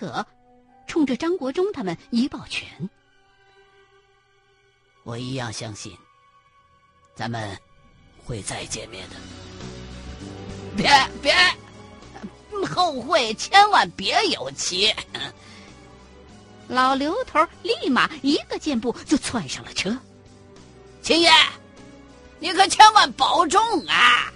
可冲着张国忠他们一抱拳。我一样相信，咱们会再见面的。别别，后会千万别有期！老刘头立马一个箭步就窜上了车。秦爷，你可千万保重啊！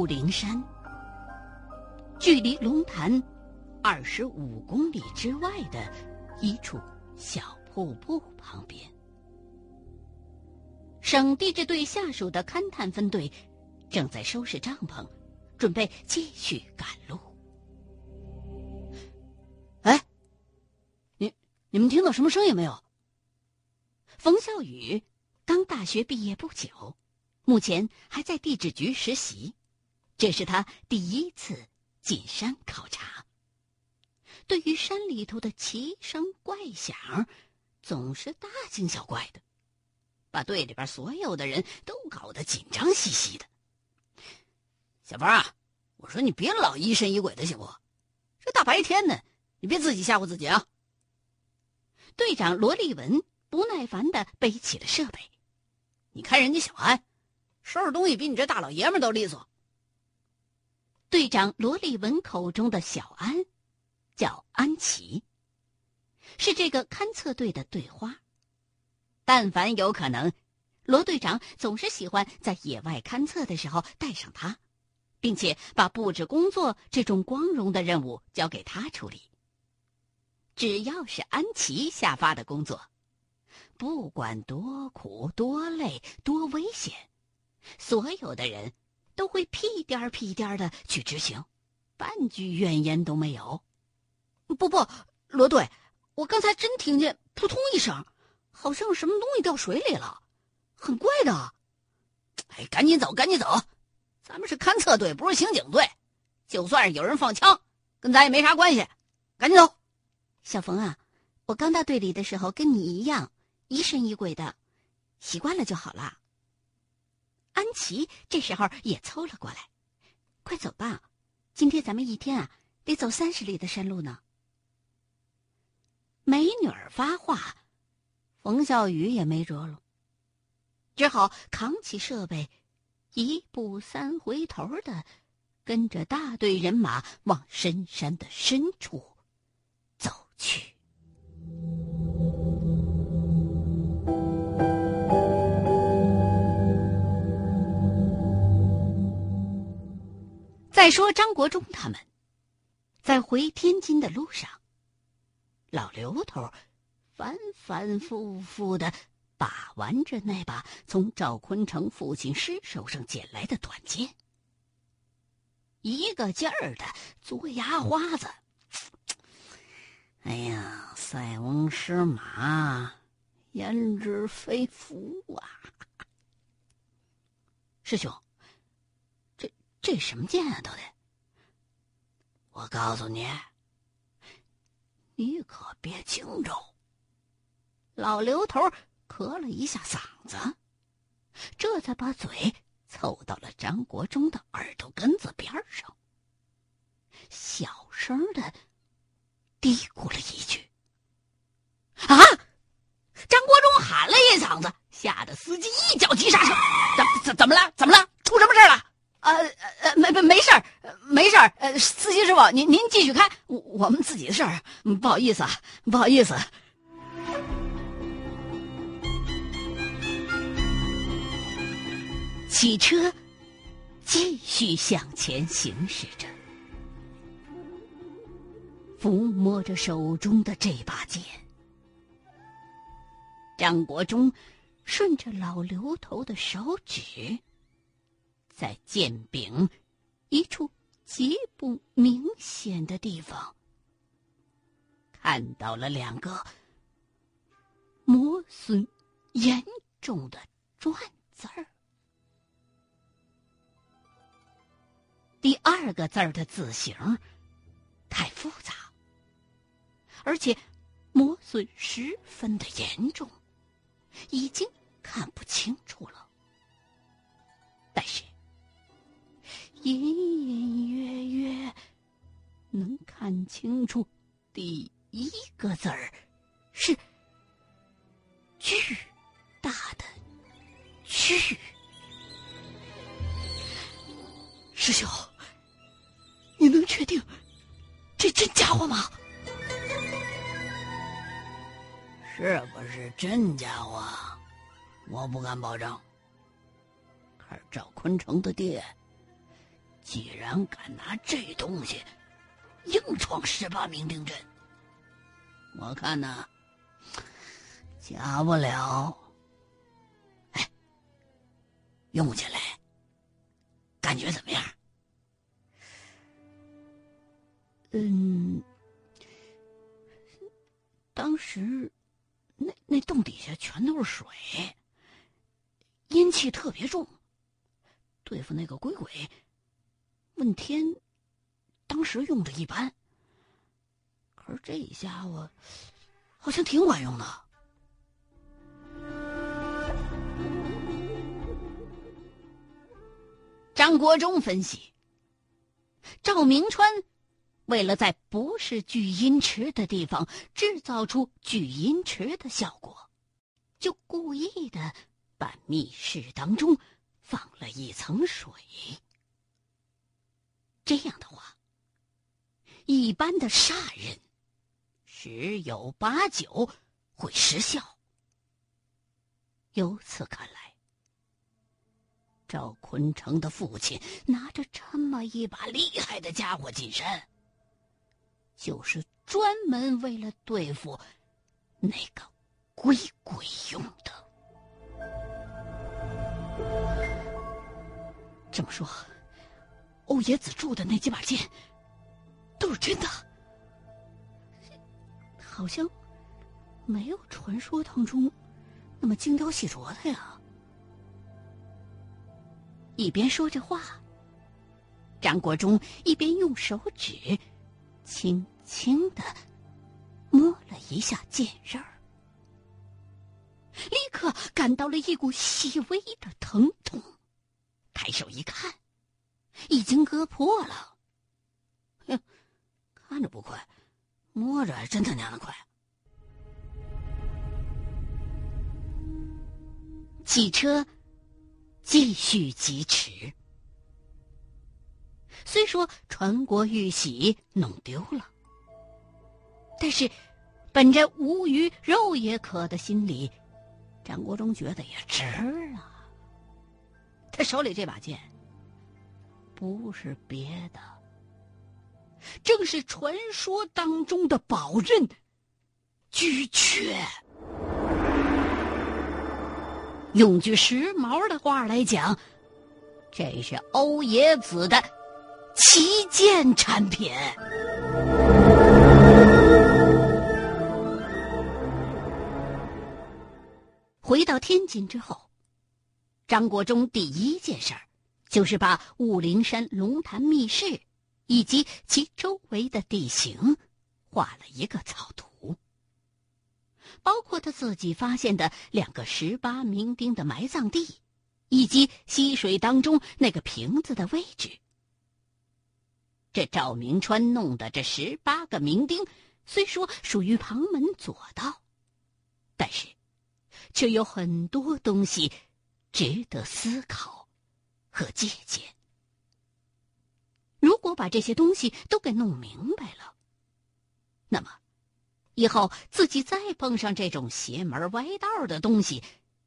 雾灵山，距离龙潭二十五公里之外的一处小瀑布旁边，省地质队下属的勘探分队正在收拾帐篷，准备继续赶路。哎，你你们听到什么声音没有？冯笑宇刚大学毕业不久，目前还在地质局实习。这是他第一次进山考察。对于山里头的奇声怪响，总是大惊小怪的，把队里边所有的人都搞得紧张兮兮的。小芳啊，我说你别老疑神疑鬼的，行不？这大白天的，你别自己吓唬自己啊！队长罗立文不耐烦的背起了设备。你看人家小安，收拾东西比你这大老爷们都利索。队长罗立文口中的小安，叫安琪，是这个勘测队的队花。但凡有可能，罗队长总是喜欢在野外勘测的时候带上他，并且把布置工作这种光荣的任务交给他处理。只要是安琪下发的工作，不管多苦、多累、多危险，所有的人。都会屁颠屁颠的去执行，半句怨言都没有。不不，罗队，我刚才真听见扑通一声，好像什么东西掉水里了，很怪的。哎，赶紧走，赶紧走，咱们是勘测队，不是刑警队。就算是有人放枪，跟咱也没啥关系。赶紧走，小冯啊，我刚到队里的时候跟你一样疑神疑鬼的，习惯了就好了。安琪这时候也凑了过来，快走吧，今天咱们一天啊得走三十里的山路呢。美女儿发话，冯小雨也没辙了，只好扛起设备，一步三回头的跟着大队人马往深山的深处走去。再说张国忠他们，在回天津的路上，老刘头反反复复的把玩着那把从赵坤成父亲尸首上捡来的短剑，一个劲儿的嘬牙花子。哎呀，塞翁失马，焉知非福啊！师兄。这什么剑啊，都得！我告诉你，你可别惊着。老刘头咳了一下嗓子，这才把嘴凑到了张国忠的耳朵根子边上，小声的嘀咕了一句：“啊！”张国忠喊了一嗓子，吓得司机一脚急刹车。怎怎怎么了？怎么了？出什么事了？呃呃，没没没事儿，没事儿。呃，司机师傅，您您继续开，我我们自己的事儿。不好意思啊，不好意思。汽车继续向前行驶着，抚摸着手中的这把剑。张国忠顺着老刘头的手指。在剑柄一处极不明显的地方，看到了两个磨损严重的“篆”字儿。第二个字儿的字形太复杂，而且磨损十分的严重，已经看不清楚了。但是，隐隐约约能看清楚第一个字儿是“巨大的巨”。师兄，你能确定这真家伙吗？是不是真家伙？我不敢保证。可是赵坤成的店，既然敢拿这东西硬闯十八名丁阵，我看呐，假不了。哎，用起来感觉怎么样？嗯，当时。那那洞底下全都是水，阴气特别重。对付那个鬼鬼，问天当时用着一般，可是这家伙好像挺管用的。张国忠分析，赵明川。为了在不是聚阴池的地方制造出聚阴池的效果，就故意的把密室当中放了一层水。这样的话，一般的煞人十有八九会失效。由此看来，赵坤成的父亲拿着这么一把厉害的家伙进山。就是专门为了对付那个鬼鬼用的。这么说，欧冶子铸的那几把剑都是真的，好像没有传说当中那么精雕细琢的呀。一边说着话，张国忠一边用手指。轻轻的摸了一下剑刃儿，立刻感到了一股细微的疼痛。抬手一看，已经割破了。哼，看着不快，摸着还真他娘的快。汽车继续疾驰。虽说传国玉玺弄丢了，但是本着无鱼肉也可的心理，张国忠觉得也值啊。他手里这把剑，不是别的，正是传说当中的宝刃巨阙。用句时髦的话来讲，这是欧冶子的。旗舰产品。回到天津之后，张国忠第一件事儿就是把武陵山龙潭密室以及其周围的地形画了一个草图，包括他自己发现的两个十八名丁的埋葬地，以及溪水当中那个瓶子的位置。这赵明川弄的这十八个名丁，虽说属于旁门左道，但是，却有很多东西值得思考和借鉴。如果把这些东西都给弄明白了，那么，以后自己再碰上这种邪门歪道的东西，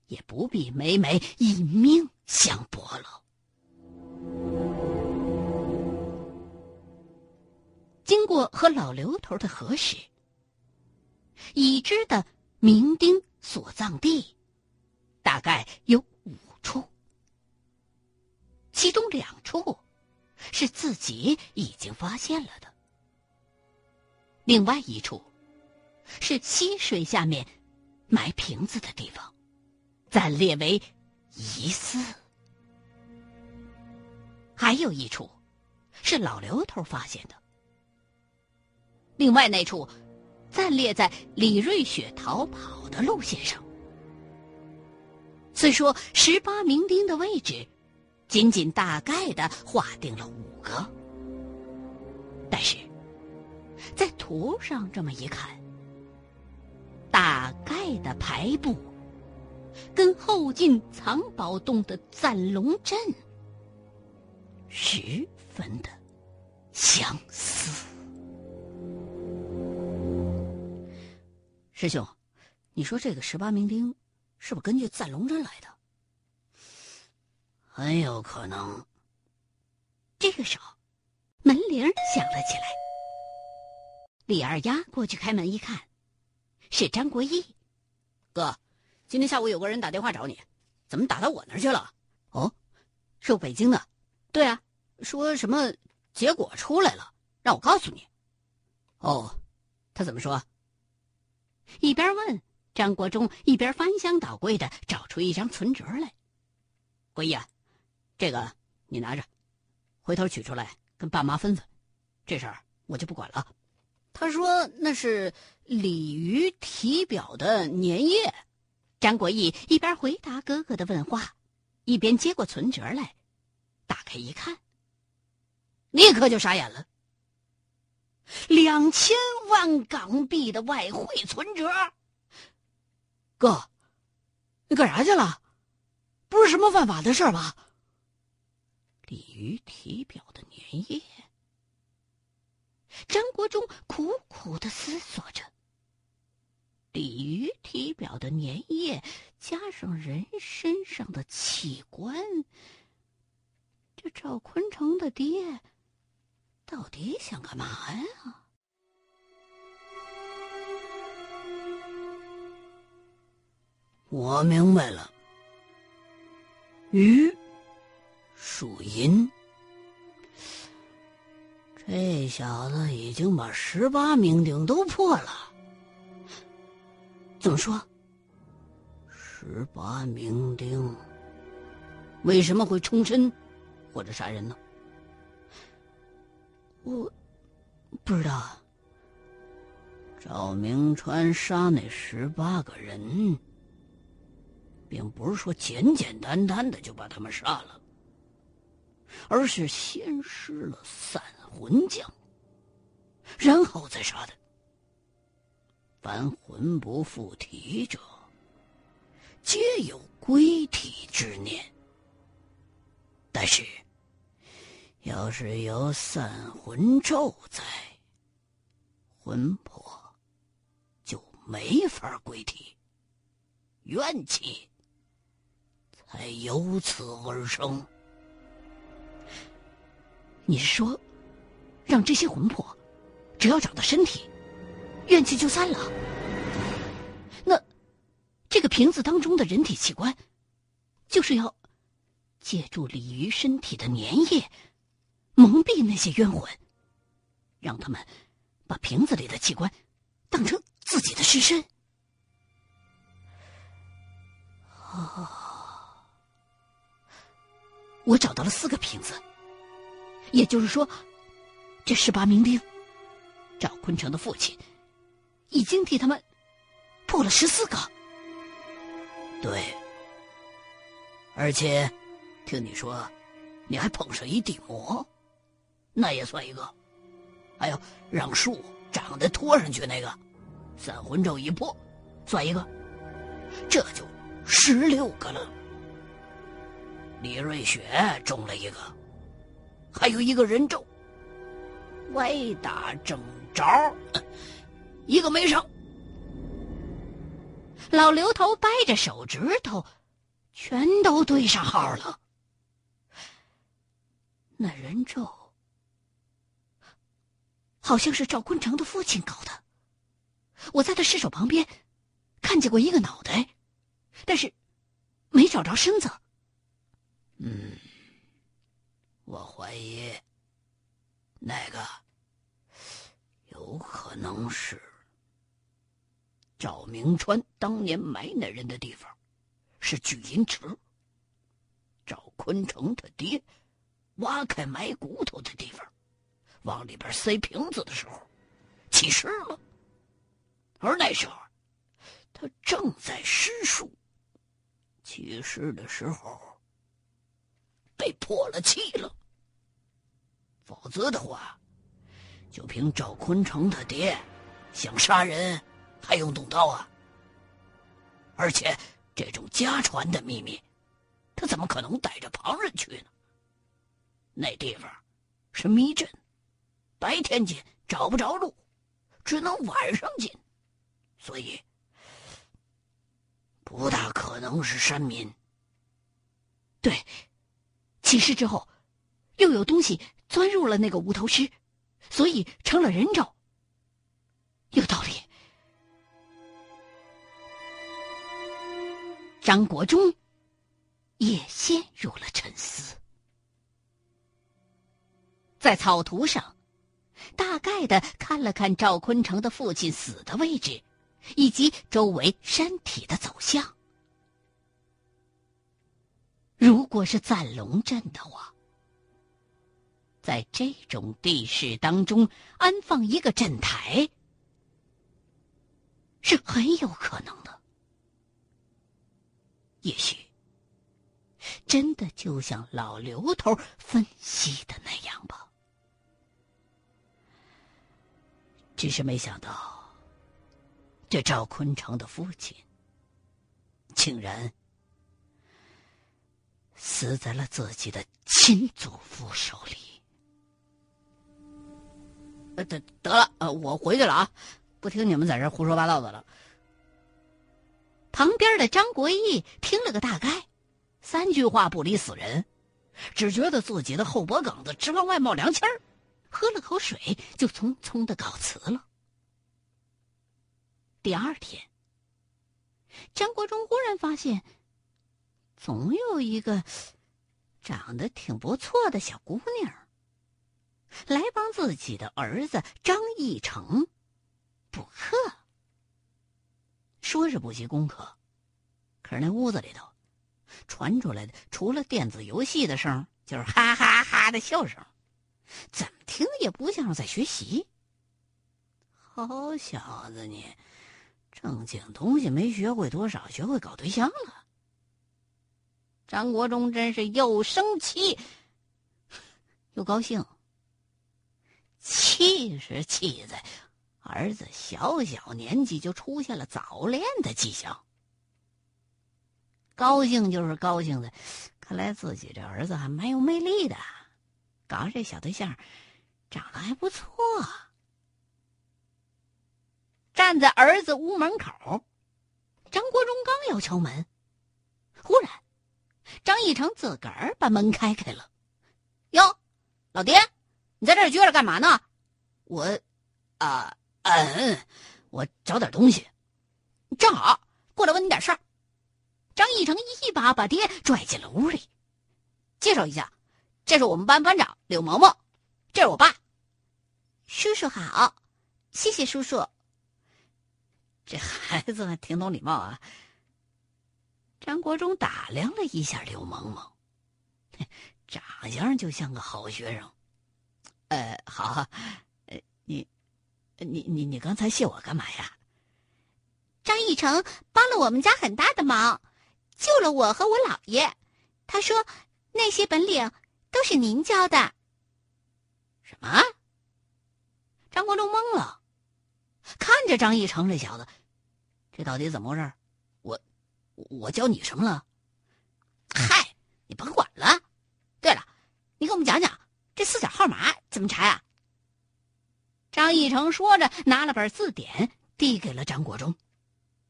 也不必每每以命相搏了。经过和老刘头的核实，已知的明丁所葬地大概有五处，其中两处是自己已经发现了的，另外一处是溪水下面埋瓶子的地方，暂列为疑似，还有一处是老刘头发现的。另外那处，暂列在李瑞雪逃跑的路线上。虽说十八名丁的位置，仅仅大概的划定了五个，但是，在图上这么一看，大概的排布，跟后进藏宝洞的赞龙阵十分的相似。师兄，你说这个十八名丁？是不是根据赞龙阵来的？很有可能。这个时候，门铃响了起来。李二丫过去开门一看，是张国义。哥，今天下午有个人打电话找你，怎么打到我那儿去了？哦，是北京的。对啊，说什么结果出来了，让我告诉你。哦，他怎么说？一边问。张国忠一边翻箱倒柜的找出一张存折来，国义啊，这个你拿着，回头取出来跟爸妈分分，这事儿我就不管了。他说那是鲤鱼体表的粘液。张国义一边回答哥哥的问话，一边接过存折来，打开一看，立刻就傻眼了。两千万港币的外汇存折。哥，你干啥去了？不是什么犯法的事吧？鲤鱼体表的粘液。张国忠苦苦的思索着。鲤鱼体表的粘液加上人身上的器官，这赵坤成的爹到底想干嘛呀？我明白了，鱼属银，这小子已经把十八名丁都破了。怎么说？十八名丁为什么会冲身或者杀人呢？我不知道。赵明川杀那十八个人。并不是说简简单单的就把他们杀了，而是先施了散魂将，然后再杀的。凡魂不附体者，皆有归体之念。但是，要是有散魂咒在，魂魄就没法归体，怨气。才由此而生。你是说，让这些魂魄，只要找到身体，怨气就散了？那这个瓶子当中的人体器官，就是要借助鲤鱼身体的粘液，蒙蔽那些冤魂，让他们把瓶子里的器官当成自己的尸身。啊。我找到了四个瓶子，也就是说，这十八名兵，赵坤成的父亲已经替他们破了十四个。对，而且听你说，你还碰上一地魔，那也算一个。还有让树长得拖上去那个，散魂咒一破，算一个，这就十六个了。李瑞雪中了一个，还有一个人咒，歪打正着，一个没上。老刘头掰着手指头，全都对上号了。那人咒好像是赵坤成的父亲搞的，我在他尸首旁边看见过一个脑袋，但是没找着身子。嗯，我怀疑那个有可能是赵明川当年埋那人的地方，是聚阴池。赵坤成他爹挖开埋骨头的地方，往里边塞瓶子的时候，起尸了。而那时候，他正在施术。起尸的时候被破了气了。否则的话，就凭赵坤成他爹想杀人，还用动刀啊？而且这种家传的秘密，他怎么可能带着旁人去呢？那地方是迷阵，白天进找不着路，只能晚上进，所以不大可能是山民。对，起事之后，又有东西钻入了那个无头尸，所以成了人肉。有道理。张国忠也陷入了沉思。在草图上，大概的看了看赵坤成的父亲死的位置，以及周围山体的走向。如果是赞龙镇的话，在这种地势当中安放一个镇台，是很有可能的。也许，真的就像老刘头分析的那样吧。只是没想到，这赵坤成的父亲竟然死在了自己的亲祖父手里。呃，得得了，呃，我回去了啊，不听你们在这胡说八道的了。旁边的张国义听了个大概，三句话不离死人，只觉得自己的后脖梗子直往外冒凉气儿。喝了口水，就匆匆的告辞了。第二天，张国忠忽然发现，总有一个长得挺不错的小姑娘，来帮自己的儿子张义成补课。说是补习功课，可是那屋子里头传出来的，除了电子游戏的声，就是哈哈哈的笑声。怎么听也不像是在学习。好小子，你正经东西没学会多少，学会搞对象了。张国忠真是又生气 又高兴。气是气在儿子小小年纪就出现了早恋的迹象，高兴就是高兴的，看来自己这儿子还蛮有魅力的。搞这小对象，长得还不错。站在儿子屋门口，张国忠刚要敲门，忽然，张义成自个儿把门开开了。哟，老爹，你在这儿撅着干嘛呢？我，啊，嗯，我找点东西。正好过来问你点事儿。张义成一把把爹拽进了屋里，介绍一下。这是我们班班长柳萌萌，这是我爸。叔叔好，谢谢叔叔。这孩子挺懂礼貌啊。张国忠打量了一下柳萌萌，长相就像个好学生。呃，好，呃，你，你你你刚才谢我干嘛呀？张义成帮了我们家很大的忙，救了我和我姥爷。他说那些本领。都是您教的。什么？张国忠懵了，看着张义成这小子，这到底怎么回事？我我教你什么了？嗨，你甭管了。对了，你给我们讲讲这四角号码怎么查啊？张义成说着，拿了本字典递给了张国忠，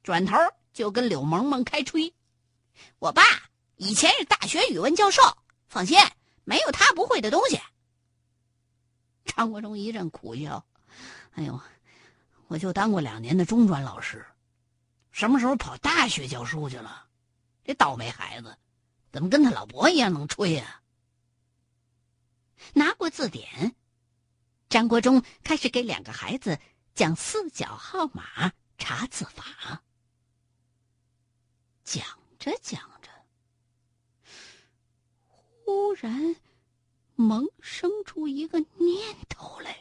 转头就跟柳萌萌开吹：“我爸以前是大学语文教授，放心。”没有他不会的东西。张国忠一阵苦笑：“哎呦，我就当过两年的中专老师，什么时候跑大学教书去了？这倒霉孩子，怎么跟他老伯一样能吹呀？”拿过字典，张国忠开始给两个孩子讲四角号码查字法。讲着讲着忽然萌生出一个念头来。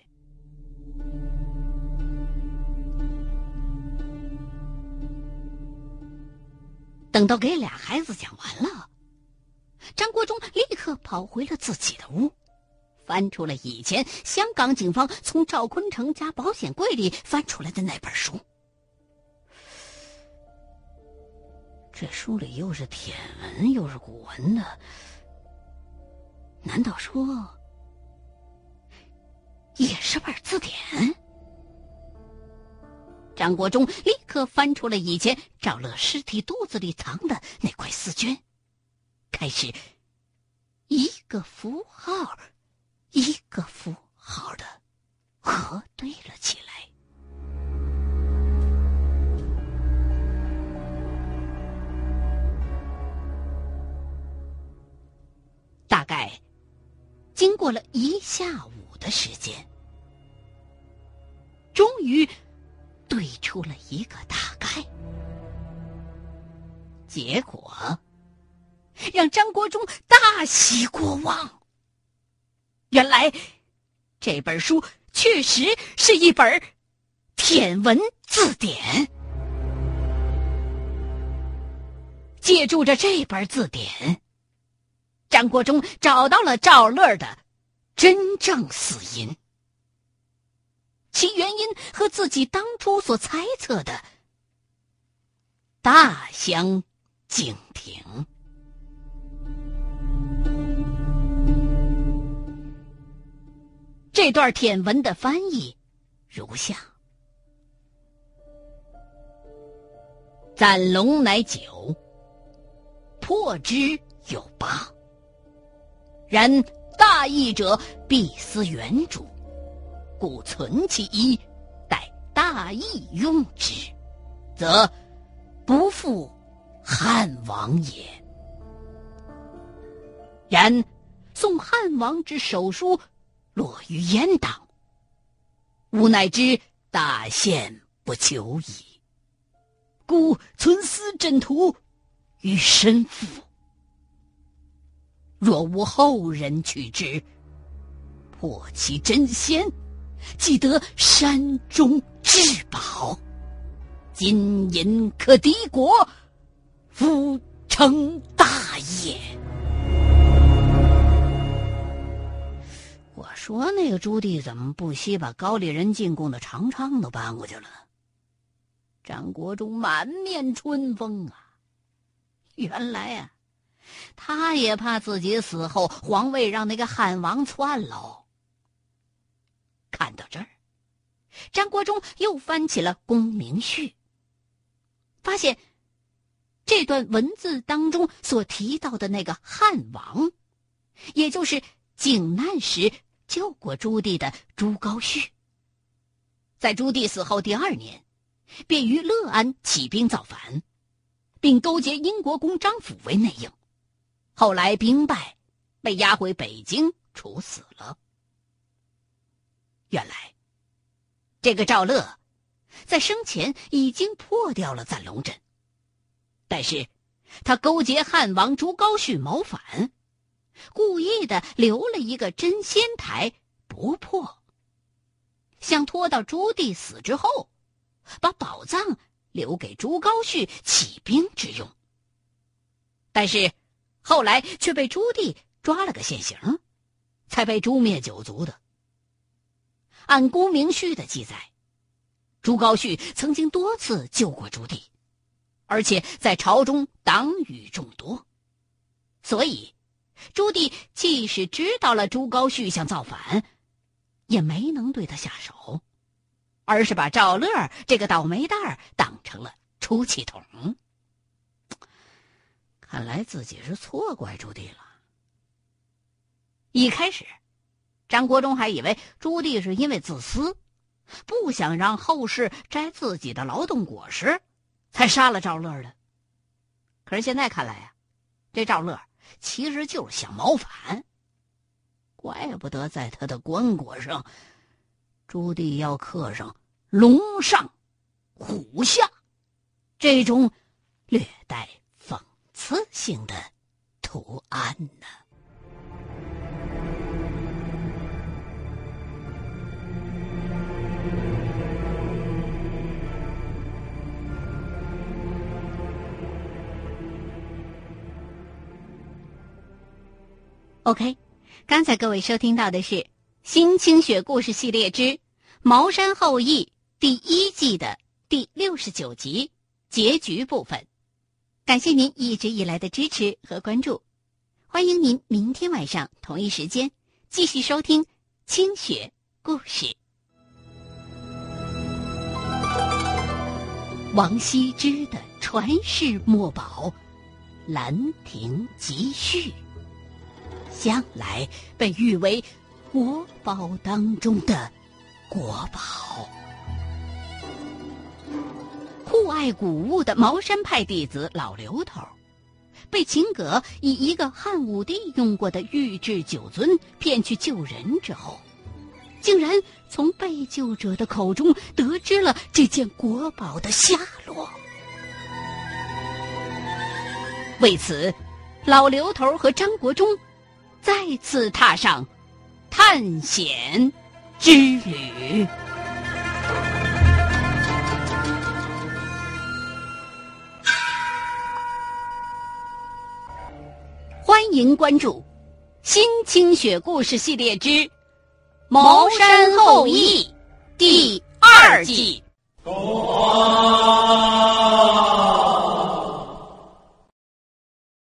等到给俩孩子讲完了张国忠立刻跑回了自己的屋。翻出了以前香港警方从赵坤成家保险柜里翻出来的那本书。这书里又是帖文又是古文的，难道说也是本字典？张国忠立刻翻出了以前赵乐尸体肚子里藏的那块丝绢，开始一个符号一个符号的核对了起来。大概经过了一下午的时间，终于。对出了一个大概，结果让张国忠大喜过望。原来这本书确实是一本天文字典。借助着这本字典，张国忠找到了赵乐的真正死因。其原因和自己当初所猜测的大相径庭。这段舔文的翻译如下：斩龙乃九，破之有八。然大义者必思原主。故存其一，待大义用之，则不负汉王也。然宋汉王之手书落于阉党，吾乃知大限不久矣，故存思朕图于身腹。若无后人取之，破其真仙。即得山中至宝，金银可敌国，夫成大业。我说那个朱棣怎么不惜把高丽人进贡的长昌都搬过去了？张国忠满面春风啊！原来啊，他也怕自己死后皇位让那个汉王篡喽。看到这儿，张国忠又翻起了《公明序》，发现这段文字当中所提到的那个汉王，也就是靖难时救过朱棣的朱高煦，在朱棣死后第二年，便于乐安起兵造反，并勾结英国公张辅为内应，后来兵败，被押回北京处死了。原来，这个赵乐在生前已经破掉了赞龙阵，但是他勾结汉王朱高煦谋反，故意的留了一个真仙台不破，想拖到朱棣死之后，把宝藏留给朱高煦起兵之用。但是后来却被朱棣抓了个现行，才被诛灭九族的。按《公明序》的记载，朱高煦曾经多次救过朱棣，而且在朝中党羽众多，所以朱棣即使知道了朱高煦想造反，也没能对他下手，而是把赵乐这个倒霉蛋当成了出气筒。看来自己是错怪朱棣了。一开始。张国忠还以为朱棣是因为自私，不想让后世摘自己的劳动果实，才杀了赵乐的。可是现在看来呀，这赵乐其实就是想谋反。怪不得在他的棺椁上，朱棣要刻上“龙上虎下”这种略带讽刺性的图案呢。OK，刚才各位收听到的是《新清雪故事系列之茅山后裔》第一季的第六十九集结局部分。感谢您一直以来的支持和关注，欢迎您明天晚上同一时间继续收听清雪故事。王羲之的传世墨宝《兰亭集序》，将来被誉为国宝当中的国宝。酷爱古物的茅山派弟子老刘头，被秦葛以一个汉武帝用过的玉制酒樽骗去救人之后，竟然从被救者的口中得知了这件国宝的下落。为此，老刘头和张国忠再次踏上探险之旅。欢迎关注新清雪故事系列之茅山后裔第二季。啊